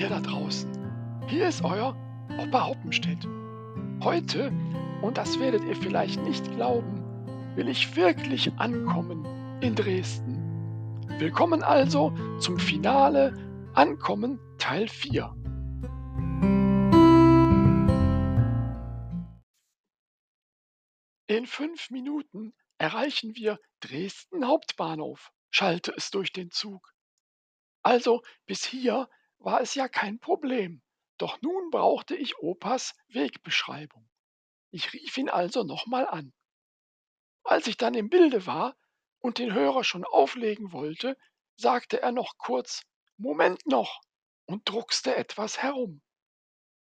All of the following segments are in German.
ihr da draußen. Hier ist euer Opa Hoppenstedt. Heute, und das werdet ihr vielleicht nicht glauben, will ich wirklich ankommen in Dresden. Willkommen also zum Finale Ankommen Teil 4. In fünf Minuten erreichen wir Dresden Hauptbahnhof, schallte es durch den Zug. Also bis hier war es ja kein Problem, doch nun brauchte ich Opas Wegbeschreibung. Ich rief ihn also nochmal an. Als ich dann im Bilde war und den Hörer schon auflegen wollte, sagte er noch kurz Moment noch und druckste etwas herum.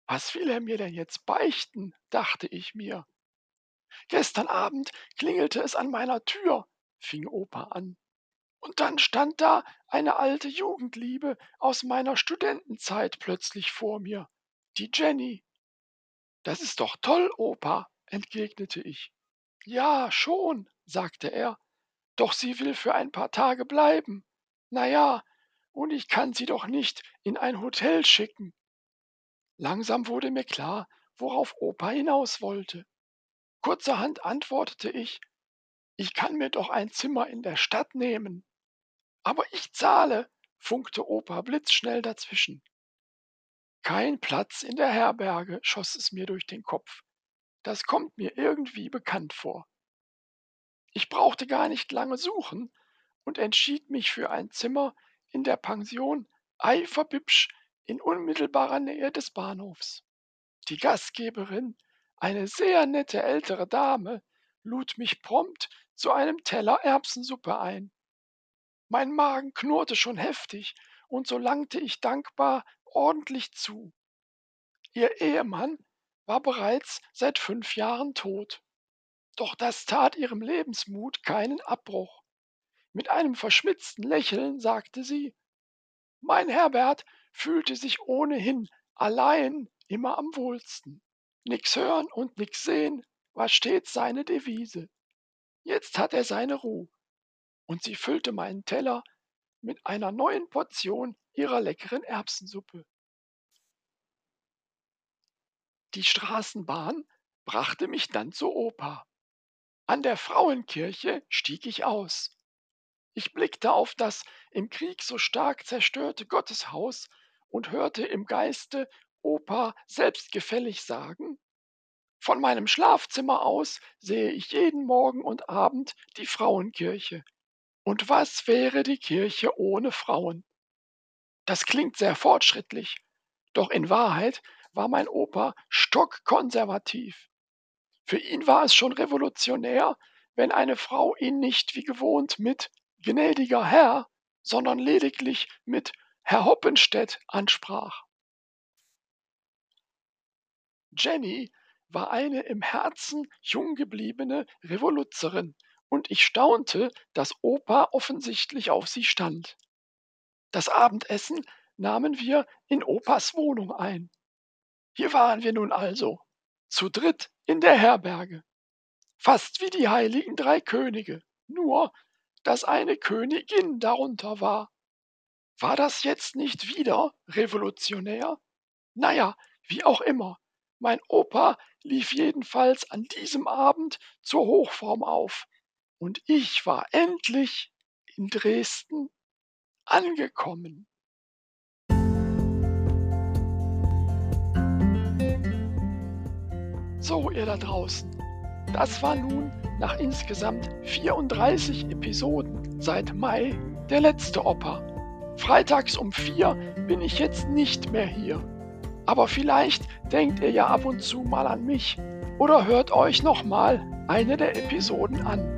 Was will er mir denn jetzt beichten? dachte ich mir. Gestern Abend klingelte es an meiner Tür, fing Opa an. Und dann stand da eine alte Jugendliebe aus meiner Studentenzeit plötzlich vor mir, die Jenny. Das ist doch toll, Opa, entgegnete ich. Ja, schon, sagte er, doch sie will für ein paar Tage bleiben. Na ja, und ich kann sie doch nicht in ein Hotel schicken. Langsam wurde mir klar, worauf Opa hinaus wollte. Kurzerhand antwortete ich, ich kann mir doch ein Zimmer in der Stadt nehmen. Aber ich zahle, funkte Opa blitzschnell dazwischen. Kein Platz in der Herberge, schoss es mir durch den Kopf. Das kommt mir irgendwie bekannt vor. Ich brauchte gar nicht lange suchen und entschied mich für ein Zimmer in der Pension Eiferbübsch in unmittelbarer Nähe des Bahnhofs. Die Gastgeberin, eine sehr nette ältere Dame, lud mich prompt zu einem Teller Erbsensuppe ein. Mein Magen knurrte schon heftig, und so langte ich dankbar ordentlich zu. Ihr Ehemann war bereits seit fünf Jahren tot. Doch das tat ihrem Lebensmut keinen Abbruch. Mit einem verschmitzten Lächeln sagte sie, mein Herbert fühlte sich ohnehin allein immer am wohlsten. Nix hören und nix sehen war stets seine Devise. Jetzt hat er seine Ruhe und sie füllte meinen Teller mit einer neuen Portion ihrer leckeren Erbsensuppe. Die Straßenbahn brachte mich dann zur Oper. An der Frauenkirche stieg ich aus. Ich blickte auf das im Krieg so stark zerstörte Gotteshaus und hörte im Geiste Opa selbstgefällig sagen, von meinem Schlafzimmer aus sehe ich jeden Morgen und Abend die Frauenkirche, und was wäre die Kirche ohne Frauen? Das klingt sehr fortschrittlich, doch in Wahrheit war mein Opa stockkonservativ. Für ihn war es schon revolutionär, wenn eine Frau ihn nicht wie gewohnt mit gnädiger Herr, sondern lediglich mit Herr Hoppenstedt ansprach. Jenny war eine im Herzen jung gebliebene Revoluzerin, und ich staunte, dass Opa offensichtlich auf sie stand. Das Abendessen nahmen wir in Opas Wohnung ein. Hier waren wir nun also, zu dritt in der Herberge, fast wie die heiligen drei Könige, nur dass eine Königin darunter war. War das jetzt nicht wieder revolutionär? Naja, wie auch immer, mein Opa lief jedenfalls an diesem Abend zur Hochform auf und ich war endlich in Dresden angekommen. So, ihr da draußen, das war nun nach insgesamt 34 Episoden seit Mai der letzte Opa. Freitags um 4 bin ich jetzt nicht mehr hier. Aber vielleicht denkt ihr ja ab und zu mal an mich oder hört euch nochmal eine der Episoden an.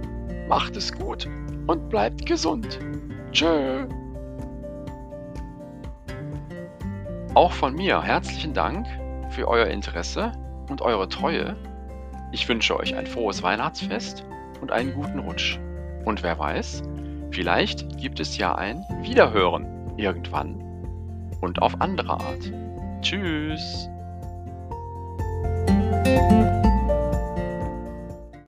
Macht es gut und bleibt gesund. Tschö. Auch von mir herzlichen Dank für euer Interesse und eure Treue. Ich wünsche euch ein frohes Weihnachtsfest und einen guten Rutsch. Und wer weiß, vielleicht gibt es ja ein Wiederhören irgendwann und auf andere Art. Tschüss.